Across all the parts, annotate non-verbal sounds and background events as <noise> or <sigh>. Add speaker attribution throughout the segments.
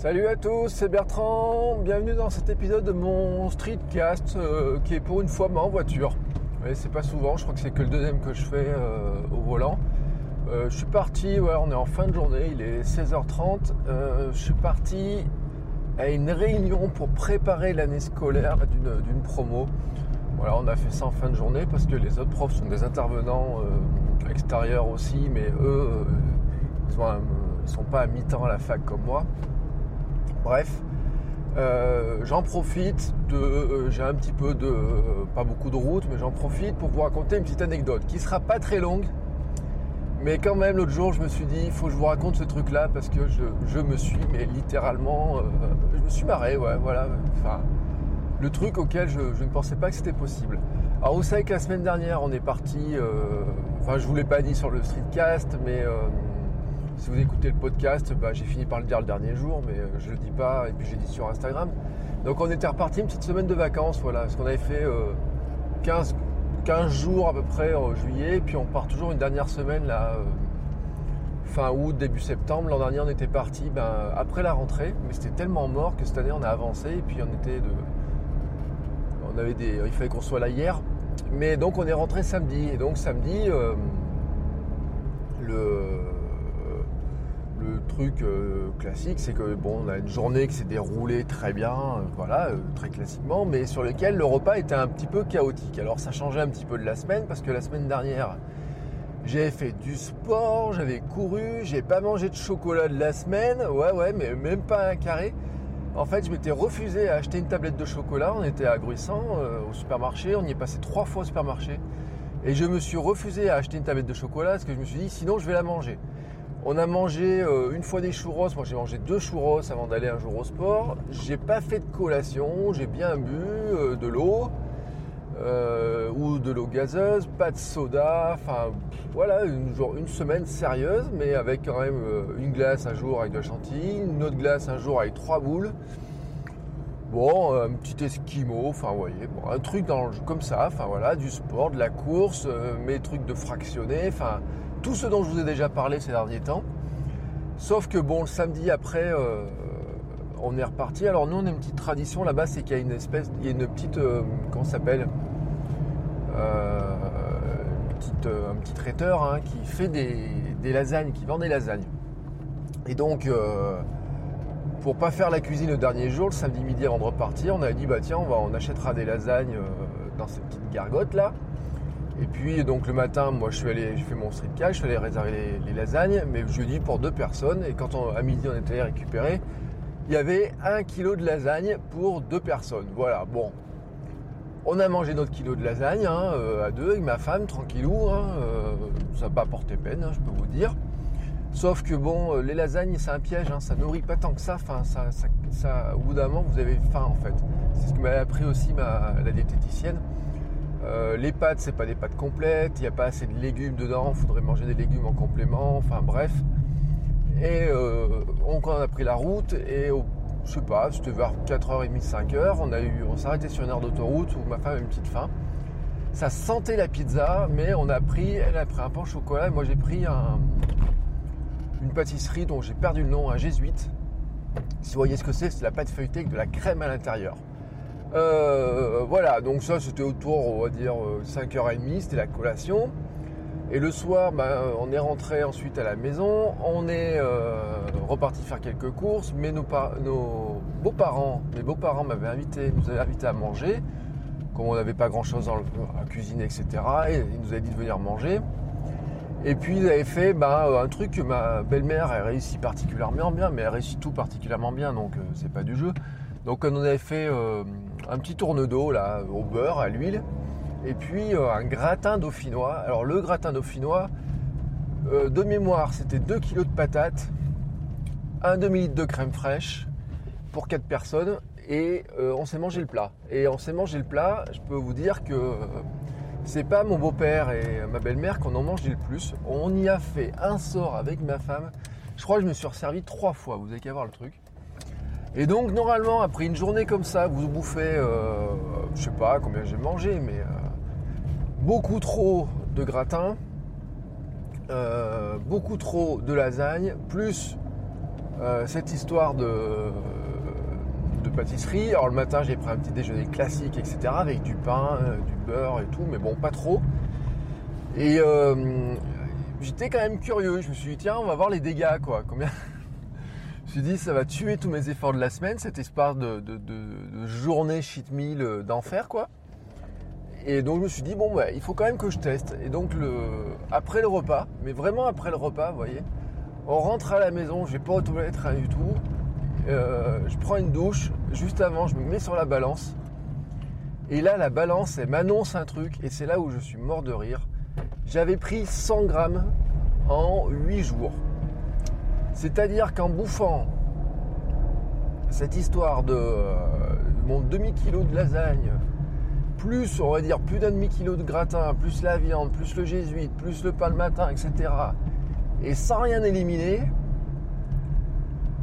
Speaker 1: Salut à tous, c'est Bertrand. Bienvenue dans cet épisode de mon streetcast euh, qui est pour une fois en voiture. C'est pas souvent, je crois que c'est que le deuxième que je fais euh, au volant. Euh, je suis parti, on est en fin de journée, il est 16h30. Euh, je suis parti à une réunion pour préparer l'année scolaire d'une promo. Voilà, on a fait ça en fin de journée parce que les autres profs sont des intervenants extérieurs aussi, mais eux, ils ont un- ils sont pas à mi-temps à la fac comme moi. Bref, euh, j'en profite de. euh, J'ai un petit peu de. euh, pas beaucoup de route, mais j'en profite pour vous raconter une petite anecdote qui sera pas très longue. Mais quand même, l'autre jour, je me suis dit, il faut que je vous raconte ce truc-là parce que je, me suis, mais littéralement, je me suis marré, ouais, voilà. Enfin, le truc auquel je, je ne pensais pas que c'était possible. Alors, vous savez que la semaine dernière, on est parti. enfin, je vous l'ai pas dit sur le streetcast, mais si vous écoutez le podcast, bah, j'ai fini par le dire le dernier jour, mais euh, je le dis pas, et puis j'ai dit sur Instagram. Donc, on était reparti une petite semaine de vacances, voilà, parce qu'on avait fait euh, 15, 15 jours à peu près en juillet, et puis on part toujours une dernière semaine là, euh, fin août, début septembre. L'an dernier, on était parti ben, après la rentrée, mais c'était tellement mort que cette année, on a avancé, et puis on était de. On avait des. Il fallait qu'on soit là hier. Mais donc on est rentré samedi. Et donc samedi, euh, le, le truc euh, classique, c'est que bon, on a une journée qui s'est déroulée très bien, euh, voilà, euh, très classiquement, mais sur lequel le repas était un petit peu chaotique. Alors ça changeait un petit peu de la semaine parce que la semaine dernière, j'avais fait du sport, j'avais couru, j'ai pas mangé de chocolat de la semaine, ouais ouais, mais même pas un carré. En fait, je m'étais refusé à acheter une tablette de chocolat. On était à Gruissant, au supermarché. On y est passé trois fois au supermarché. Et je me suis refusé à acheter une tablette de chocolat parce que je me suis dit, sinon je vais la manger. On a mangé euh, une fois des churros. Moi, j'ai mangé deux churros avant d'aller un jour au sport. J'ai pas fait de collation. J'ai bien bu euh, de l'eau euh, ou de l'eau gazeuse, pas de soda. Enfin, voilà, une, semaine sérieuse, mais avec quand même une glace un jour avec de la chantilly, une autre glace un jour avec trois boules. Bon, un petit esquimau, enfin, vous voyez, bon, un truc comme ça, enfin voilà, du sport, de la course, mes trucs de fractionné, enfin, tout ce dont je vous ai déjà parlé ces derniers temps. Sauf que bon, le samedi après, euh, on est reparti. Alors nous, on a une petite tradition là-bas, c'est qu'il y a une espèce, il y a une petite, euh, comment s'appelle Euh, un petit traiteur hein, qui fait des, lasagnes, qui vend des lasagnes. Et donc, pour pas faire la cuisine le dernier jour, le samedi midi avant de repartir, on a dit bah tiens, on, va, on achètera des lasagnes dans cette petite gargote là. Et puis donc le matin, moi je suis allé, j'ai mon street cash, je suis allé réserver les, lasagnes, mais je dis pour deux personnes. Et quand on- à midi on était allé récupérer, il y avait un kilo de lasagne pour deux personnes. Voilà, bon. On a mangé notre kilo de lasagne hein, euh, à deux avec ma femme, tranquillou. hein, euh, ça n'a pas porté peine, hein, je peux vous dire. Sauf que bon, euh, les lasagnes, c'est un piège, ça nourrit pas tant que ça. Enfin, ça, ça, ça- au bout d'un moment, vous avez faim en fait. C'est ce que m'a appris aussi ma, la diététicienne. Euh, les pâtes, c'est pas des pâtes complètes, il n'y a pas assez de légumes dedans, faudrait manger des légumes en complément, enfin bref. Et euh, on, a pris la route, et au- je sais pas, c'était vers 4h30, 5h, on, a eu, on s'est arrêté sur une aire d'autoroute où ma femme avait une petite faim. Ça sentait la pizza, mais on a pris, elle a pris un pain au chocolat, et moi j'ai pris un, une pâtisserie dont j'ai perdu le nom, un jésuite. Si vous voyez ce que c'est, c'est la pâte feuilletée avec de la crème à l'intérieur. Euh, voilà, donc ça c'était autour, on va dire, euh, 5h30, c'était la collation. Et le soir, ben, on est rentré ensuite à la maison, on est euh, reparti faire quelques courses, mais nos, par- nos beaux-parents, mes beaux-parents m'avaient invité, nous avaient invité à manger, comme on n'avait pas grand-chose à cuisiner, etc. Et ils nous avaient dit de venir manger. Et puis ils avaient fait ben, un truc que ma belle-mère a réussi particulièrement bien, mais elle réussit tout particulièrement bien, donc euh, c'est pas du jeu. Donc on avait fait euh, un petit tourne d'eau là, au beurre, à l'huile, et puis euh, un gratin dauphinois. Alors le gratin dauphinois, euh, de mémoire, c'était 2 kg de patates, un demi-litre de crème fraîche pour 4 personnes et on s'est mangé le plat. Et on s'est mangé le plat, je peux vous dire que c'est pas mon beau-père et ma belle-mère qu'on en mange le plus. On y a fait un sort avec ma femme. Je crois que je me suis resservi trois fois, vous avez qu'à voir le truc. Et donc normalement, après une journée comme ça, vous bouffez, je sais pas combien j'ai mangé, mais beaucoup trop de gratin, euh, beaucoup trop de lasagne, plus euh, cette histoire de, pâtisserie. Alors le matin, j'ai pris un petit déjeuner classique, etc., avec du pain, euh, du beurre et tout, mais bon, pas trop. Et j'étais quand même curieux. Je me suis dit, tiens, on va voir les dégâts, quoi. Combien Je me suis dit, ça va tuer tous mes efforts de la semaine, cette histoire de, journée cheat meal d'enfer, quoi. Et donc je me suis dit, bon, il faut quand même que je teste. Et donc le, après le repas, mais vraiment après le repas, vous voyez, on rentre à la maison, je vais pas aux toilettes, rien du tout. Euh, je prends une douche, juste avant, je me mets sur la balance. Et là, la balance, elle m'annonce un truc, et c'est là où je suis mort de rire. J'avais pris 100 grammes en 8 jours. C'est-à-dire qu'en bouffant cette histoire de euh, mon demi-kilo de lasagne, plus, on va dire, plus d'un demi-kilo de gratin, plus la viande, plus le jésuite, plus le pain le matin, etc. Et sans rien éliminer,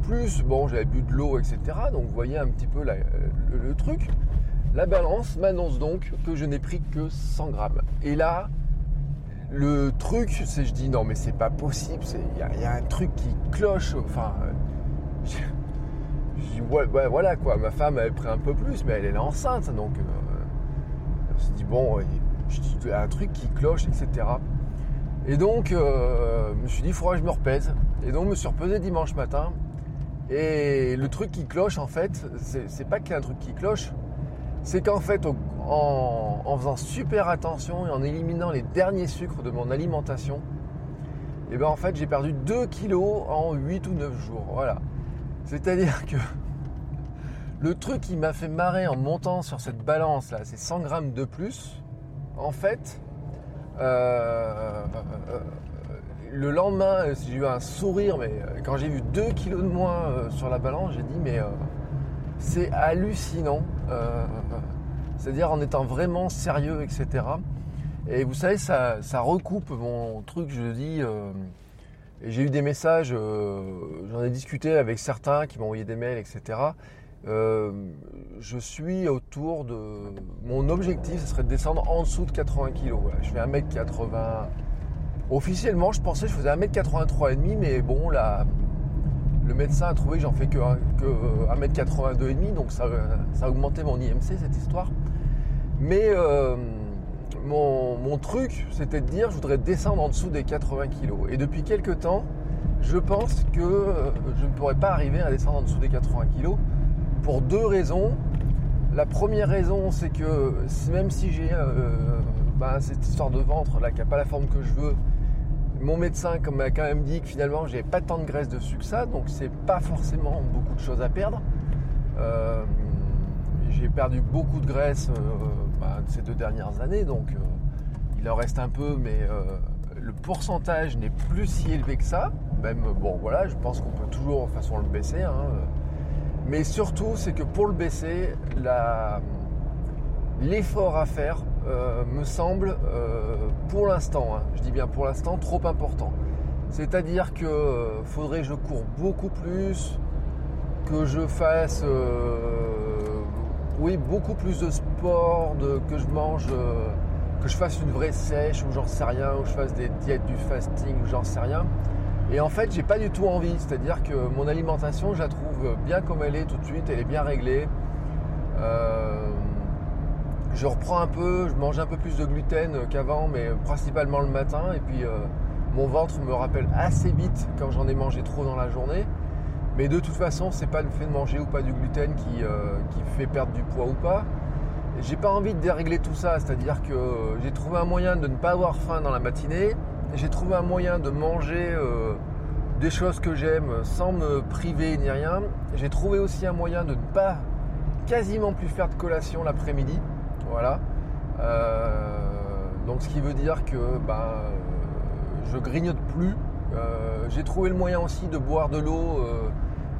Speaker 1: plus, bon, j'avais bu de l'eau, etc. Donc vous voyez un petit peu le, truc. La balance m'annonce donc que je n'ai pris que 100 grammes. Et là, le truc, c'est je dis non mais c'est pas possible, il y, a un truc qui cloche. Enfin, <laughs> je, dis ouais, voilà quoi. Ma femme avait pris un peu plus, mais elle est enceinte, donc euh, me suis dit, bon, il y a un truc qui cloche, etc. Et donc, euh, je me suis dit, il faudra que je me repèse. Et donc, je me suis repesé dimanche matin. Et le truc qui cloche, en fait, c'est pas qu'il y a un truc qui cloche, c'est qu'en fait, en, faisant super attention et en éliminant les derniers sucres de mon alimentation, eh ben en fait, j'ai perdu 2 kilos en 8 ou 9 jours. Voilà. C'est-à-dire que <laughs> le truc qui m'a fait marrer en montant sur cette balance là, c'est 100 grammes de plus. En fait, euh, euh, le lendemain, euh, j'ai eu un sourire, mais quand j'ai vu 2 kilos de moins sur la balance, j'ai dit mais c'est hallucinant. C'est-à-dire en étant vraiment sérieux, etc. Et vous savez, ça, recoupe mon truc, je dis. et j'ai eu des messages, j'en ai discuté avec certains qui m'ont envoyé des mails, etc. Euh, je suis autour de. Mon objectif, ce serait de descendre en dessous de 80 kg. Je fais 1m80. Officiellement, je pensais que je faisais 1m83,5, mais bon, là, le médecin a trouvé que j'en fais que, que 1m82,5, donc ça, a augmenté mon IMC, cette histoire. Mais euh, mon, truc, c'était de dire je voudrais descendre en dessous des 80 kg. Et depuis quelques temps, je pense que je ne pourrais pas arriver à descendre en dessous des 80 kg pour deux raisons. La première raison, c'est que même si j'ai euh, ben, cette histoire de ventre là qui n'a pas la forme que je veux, mon médecin m'a quand même dit que finalement j'avais pas tant de graisse dessus que ça, donc c'est pas forcément beaucoup de choses à perdre. Euh, j'ai perdu beaucoup de graisse euh, ben, ces deux dernières années, donc il en reste un peu, mais le pourcentage n'est plus si élevé que ça. Même bon voilà, je pense qu'on peut toujours le baisser. Hein, mais surtout, c'est que pour le baisser, l'effort à faire euh, me semble, euh, pour l'instant, hein, je dis bien pour l'instant, trop important. C'est-à-dire que euh, faudrait que je cours beaucoup plus, que je fasse, oui, beaucoup plus de sport, que je mange, que je fasse une vraie sèche ou j'en sais rien, ou je fasse des diètes du fasting ou j'en sais rien. Et en fait, j'ai pas du tout envie. C'est-à-dire que mon alimentation, je la trouve bien comme elle est tout de suite. Elle est bien réglée. Je reprends un peu, je mange un peu plus de gluten qu'avant, mais principalement le matin. Et puis, euh, mon ventre me rappelle assez vite quand j'en ai mangé trop dans la journée. Mais de toute façon, c'est pas le fait de manger ou pas du gluten qui, euh, fait perdre du poids ou pas. J'ai pas envie de dérégler tout ça, c'est-à-dire que j'ai trouvé un moyen de ne pas avoir faim dans la matinée, j'ai trouvé un moyen de manger euh, des choses que j'aime sans me priver ni rien. J'ai trouvé aussi un moyen de ne pas quasiment plus faire de collation l'après-midi. Voilà. Euh, donc ce qui veut dire que ben, je grignote plus. J'ai trouvé le moyen aussi de boire de l'eau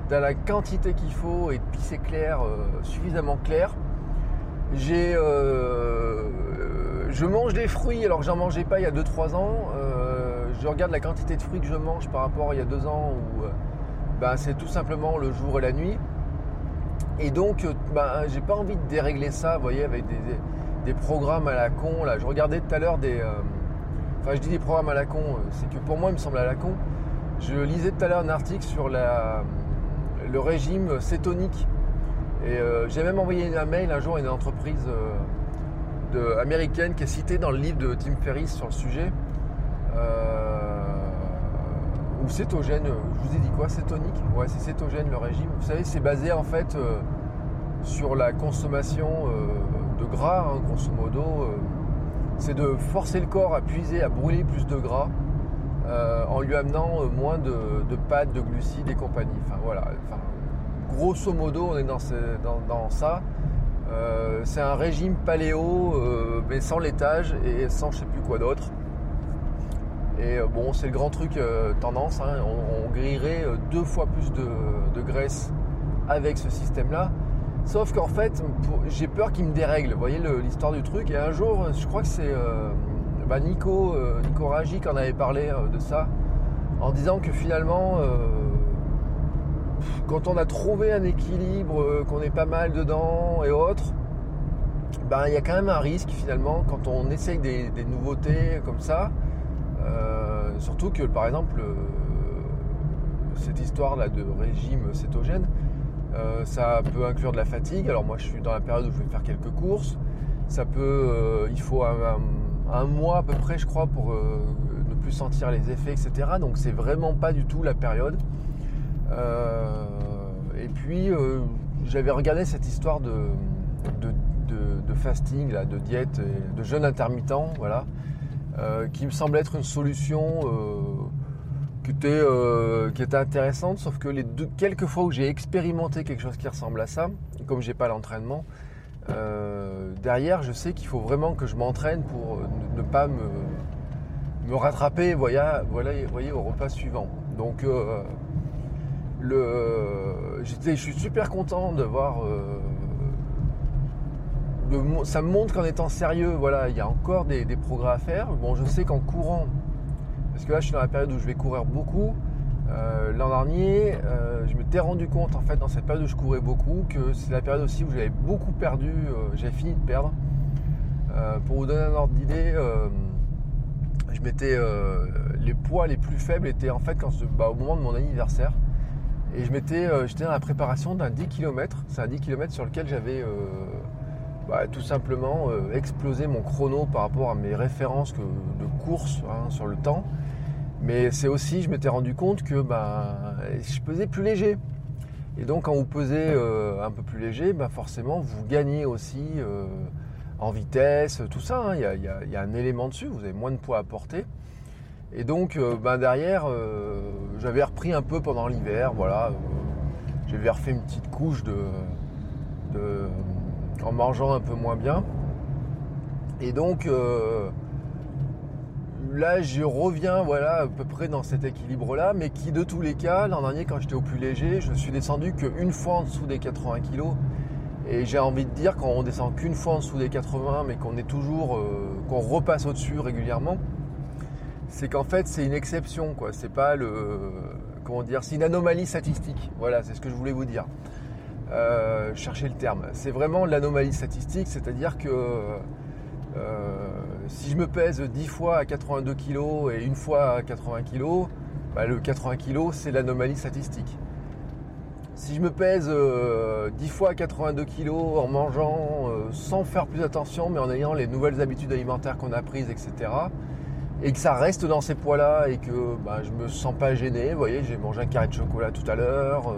Speaker 1: dans la quantité qu'il faut et de pisser clair, suffisamment clair. J'ai, je mange des fruits alors que j'en mangeais pas il y a 2-3 ans. je regarde la quantité de fruits que je mange par rapport à il y a 2 ans où ben, c'est tout simplement le jour et la nuit. Et donc, ben, j'ai pas envie de dérégler ça, vous voyez, avec des, programmes à la con. Là, je regardais tout à l'heure des. Euh, enfin, je dis des programmes à la con, euh, c'est que pour moi, il me semble à la con. Je lisais tout à l'heure un article sur le régime cétonique. Et euh, j'ai même envoyé un mail un jour à une entreprise américaine qui est citée dans le livre de Tim Ferriss sur le sujet ou cétogène, euh, je vous ai dit quoi Cétonique? Ouais, c'est cétogène le régime. Vous savez, c'est basé en fait euh, sur la consommation euh, de gras, hein, grosso modo. c'est de forcer le corps à puiser, à brûler plus de gras en lui amenant moins de, pâtes, de glucides et compagnie. Enfin voilà. grosso modo, on est dans, ça. c'est un régime paléo, mais sans laitage et sans je sais plus quoi d'autre. Et euh, bon, c'est le grand truc euh, tendance. Hein. On, grillerait euh, deux fois plus de, graisse avec ce système-là. Sauf qu'en fait, j'ai peur qu'il me dérègle. Vous voyez l'histoire du truc. Et un jour, je crois que c'est bah, Nico, Nico Raji qui en avait parlé de ça, en disant que finalement, quand on a trouvé un équilibre, qu'on est pas mal dedans et autres, ben, il y a quand même un risque finalement quand on essaye des nouveautés comme ça euh, surtout que par exemple, euh, cette histoire-là de régime cétogène, euh, ça peut inclure de la fatigue. Alors moi je suis dans la période où je vais faire quelques courses. Ça peut, il faut un, mois à peu près je crois pour ne plus sentir les effets, etc. Donc c'est vraiment pas du tout la période. et puis j'avais regardé cette histoire de, de, fasting, là, de diète, de jeûne intermittent, voilà. Euh, qui me semble être une solution euh, qui, était, euh, qui était intéressante, sauf que les deux, quelques fois où j'ai expérimenté quelque chose qui ressemble à ça, comme j'ai pas l'entraînement, derrière je sais qu'il faut vraiment que je m'entraîne pour ne, pas me, me rattraper voilà, voilà, voyez, au repas suivant. Donc le, je suis super content de voir ça me montre qu'en étant sérieux, voilà, il y a encore des, progrès à faire. Bon, je sais qu'en courant, parce que là, je suis dans la période où je vais courir beaucoup. Euh, l'an dernier, euh, je m'étais rendu compte, en fait, dans cette période où je courais beaucoup, que c'est la période aussi où j'avais beaucoup perdu, euh, j'avais fini de perdre. pour vous donner un ordre d'idée, je m'étais, les poids les plus faibles étaient en fait bah, au moment de mon anniversaire. Et je m'étais, j'étais dans la préparation d'un 10 km. C'est un 10 km sur lequel j'avais bah, tout simplement euh, exploser mon chrono par rapport à mes références de course hein, sur le temps. Mais c'est aussi, je m'étais rendu compte que bah, je pesais plus léger. Et donc quand vous pesez euh, un peu plus léger, bah, forcément vous gagnez aussi euh, en vitesse, tout ça. Hein. Il y, a, un élément dessus, vous avez moins de poids à porter. Et donc derrière, j'avais repris un peu pendant l'hiver, voilà. j'avais refait une petite couche de en mangeant un peu moins bien. Et donc euh, là, je reviens voilà, à peu près dans cet équilibre-là, mais qui de tous les cas, l'an dernier, quand j'étais au plus léger, je suis descendu qu'une fois en dessous des 80 kg. Et j'ai envie de dire, quand on descend qu'une fois en dessous des 80, mais qu'on est toujours, euh, qu'on repasse au-dessus régulièrement, c'est qu'en fait, c'est une exception, quoi. C'est pas le, comment dire, c'est une anomalie statistique. Voilà, c'est ce que je voulais vous dire. Euh, chercher le terme. C'est vraiment l'anomalie statistique, c'est-à-dire que euh, si je me pèse 10 fois à 82 kg et une fois à 80 kg, bah, le 80 kg c'est l'anomalie statistique. Si je me pèse 10 euh, fois à 82 kg en mangeant sans faire plus attention mais en ayant les nouvelles habitudes alimentaires qu'on a prises, etc., et que ça reste dans ces poids-là et que bah, je me sens pas gêné, vous voyez, j'ai mangé un carré de chocolat tout à l'heure,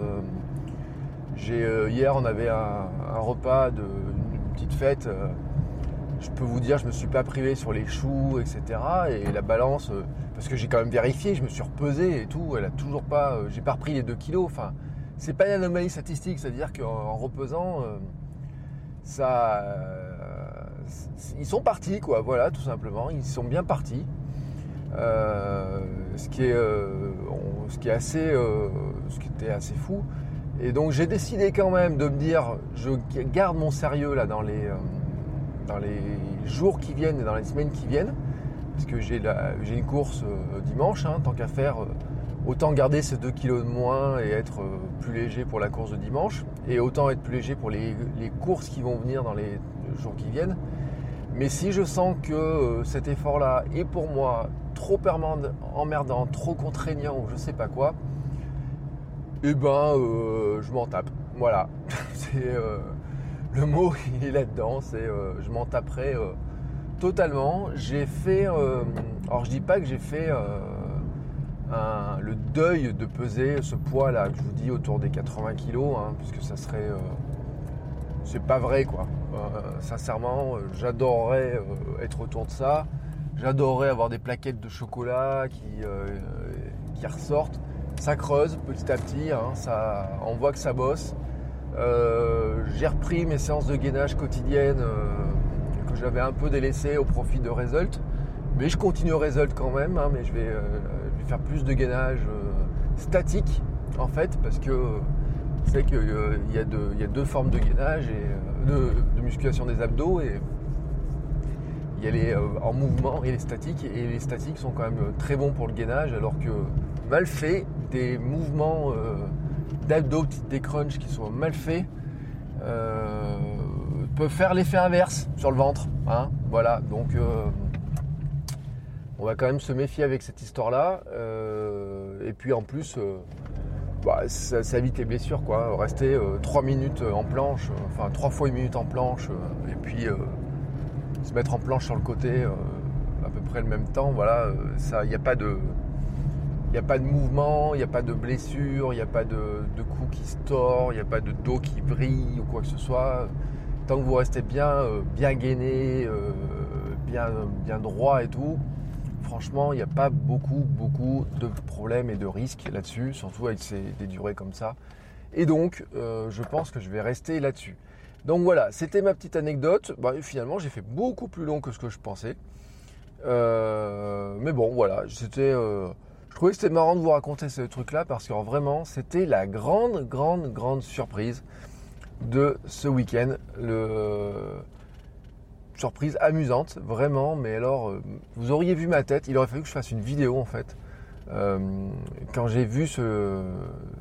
Speaker 1: euh, hier, on avait un, repas de petite fête. Euh, je peux vous dire, je me suis pas privé sur les choux, etc. Et la balance, euh, parce que j'ai quand même vérifié, je me suis repesé et tout. Elle a toujours pas, j'ai pas repris les 2 kilos. Enfin, c'est pas une anomalie statistique, c'est-à-dire qu'en repesant, ça, ils sont partis, quoi. Voilà, tout simplement, ils sont bien partis. ce qui est assez, ce qui était assez fou. Et donc j'ai décidé quand même de me dire, je garde mon sérieux là dans les, les jours qui viennent et dans les semaines qui viennent, parce que j'ai une course dimanche, hein, tant qu'à faire autant garder ces 2 kilos de moins et être euh, plus léger pour la course de dimanche, et autant être plus léger pour les, courses qui vont venir dans les jours qui viennent. Mais si je sens que euh, cet effort-là est pour moi trop emmerdant, trop contraignant ou je sais pas quoi, eh ben euh, je m'en tape. Voilà. <laughs> c'est le mot <laughs> il est là-dedans, c'est je m'en taperai totalement. J'ai fait alors je dis pas que j'ai fait le deuil de peser ce poids là que je vous dis autour des 80 kg, hein, puisque ça serait. Euh, c'est pas vrai quoi. Euh, sincèrement, euh, j'adorerais être autour de ça. J'adorerais avoir des plaquettes de chocolat qui, qui ressortent. Ça creuse petit à petit, hein, ça, on voit que ça bosse. J'ai repris mes séances de gainage quotidiennes que j'avais un peu délaissées au profit de Result. Mais je continue Result quand même, hein, mais je vais faire plus de gainage euh, statique en fait parce que c'est qu'il euh, y, a deux, y a deux formes de gainage et euh, de, musculation des abdos et il y a les en mouvement et les statiques et les statiques sont quand même très bons pour le gainage alors que mal fait des mouvements d'abdos des crunchs qui sont mal faits peuvent faire l'effet inverse sur le ventre hein. voilà donc on va quand même se méfier avec cette histoire-là. Euh, et puis en plus, euh, ça, évite les blessures, quoi. Rester 3 euh, minutes en planche, enfin 3 fois une minute en planche, et puis se mettre en planche sur le côté à peu près le même temps, voilà, il n'y a pas de. Il a pas de mouvement, il n'y a pas de blessure, il n'y a pas de, de qui se tord, il n'y a pas de dos qui brille ou quoi que ce soit. Tant que vous restez bien, bien gainé, bien, bien droit et tout, franchement, il n'y a pas beaucoup, beaucoup de problèmes et de risques là-dessus, surtout avec des durées comme ça. Et donc, euh, je pense que je vais rester là-dessus. Donc voilà, c'était ma petite anecdote. Bah, finalement, j'ai fait beaucoup plus long que ce que je pensais. Euh, mais bon, voilà, c'était. Euh, je trouvais que c'était marrant de vous raconter ce truc-là parce que vraiment, c'était la grande, grande, grande surprise de ce week-end. Le surprise amusante, vraiment. Mais alors, euh, vous auriez vu ma tête. Il aurait fallu que je fasse une vidéo en fait. Euh, quand j'ai vu ce,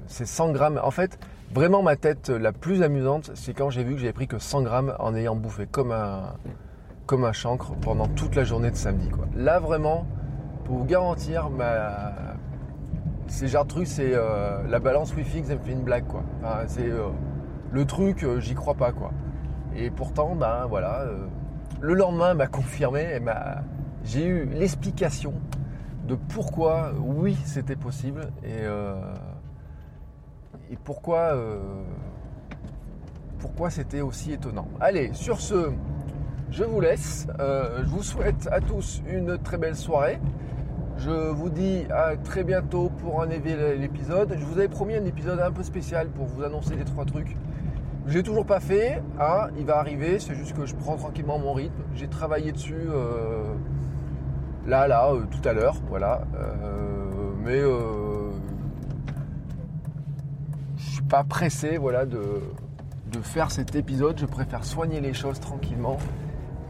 Speaker 1: ces 100 grammes, en fait, vraiment ma tête la plus amusante, c'est quand j'ai vu que j'avais pris que 100 grammes en ayant bouffé comme un, comme un chancre pendant toute la journée de samedi. Là, vraiment, pour garantir, ma, c'est genre truc, c'est euh, la balance Wi-Fi, ça me fait une blague, quoi. c'est le truc, j'y crois pas, quoi. Et pourtant, ben voilà, le lendemain m'a confirmé, j'ai eu l'explication de pourquoi, oui, c'était possible et, euh, pourquoi, euh, pourquoi c'était aussi étonnant. Allez, sur ce, je vous laisse. Euh, je vous souhaite à tous une très belle soirée. Je vous dis à très bientôt pour un nouvel épisode. Je vous avais promis un épisode un peu spécial pour vous annoncer les trois trucs je l'ai toujours pas fait. Hein, il va arriver. C'est juste que je prends tranquillement mon rythme. J'ai travaillé dessus euh, là, là, euh, tout à l'heure. Voilà. Euh, mais je suis pas pressé, voilà, de, faire cet épisode. Je préfère soigner les choses tranquillement.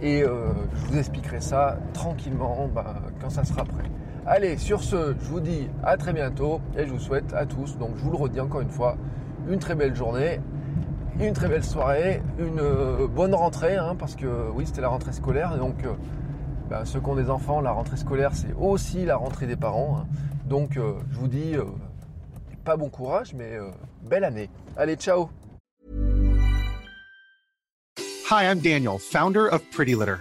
Speaker 1: Et je vous expliquerai ça tranquillement bah, quand ça sera prêt. Allez, sur ce, je vous dis à très bientôt et je vous souhaite à tous, donc je vous le redis encore une fois, une très belle journée une très belle soirée, une euh, bonne rentrée, hein, parce que oui, c'était la rentrée scolaire. donc, euh, bah, ceux qui des enfants, la rentrée scolaire, c'est aussi la rentrée des parents. Hein. donc, euh, je vous dis, pas bon courage, mais belle année. Allez, ciao
Speaker 2: Hi, I'm Daniel, founder of Pretty Litter.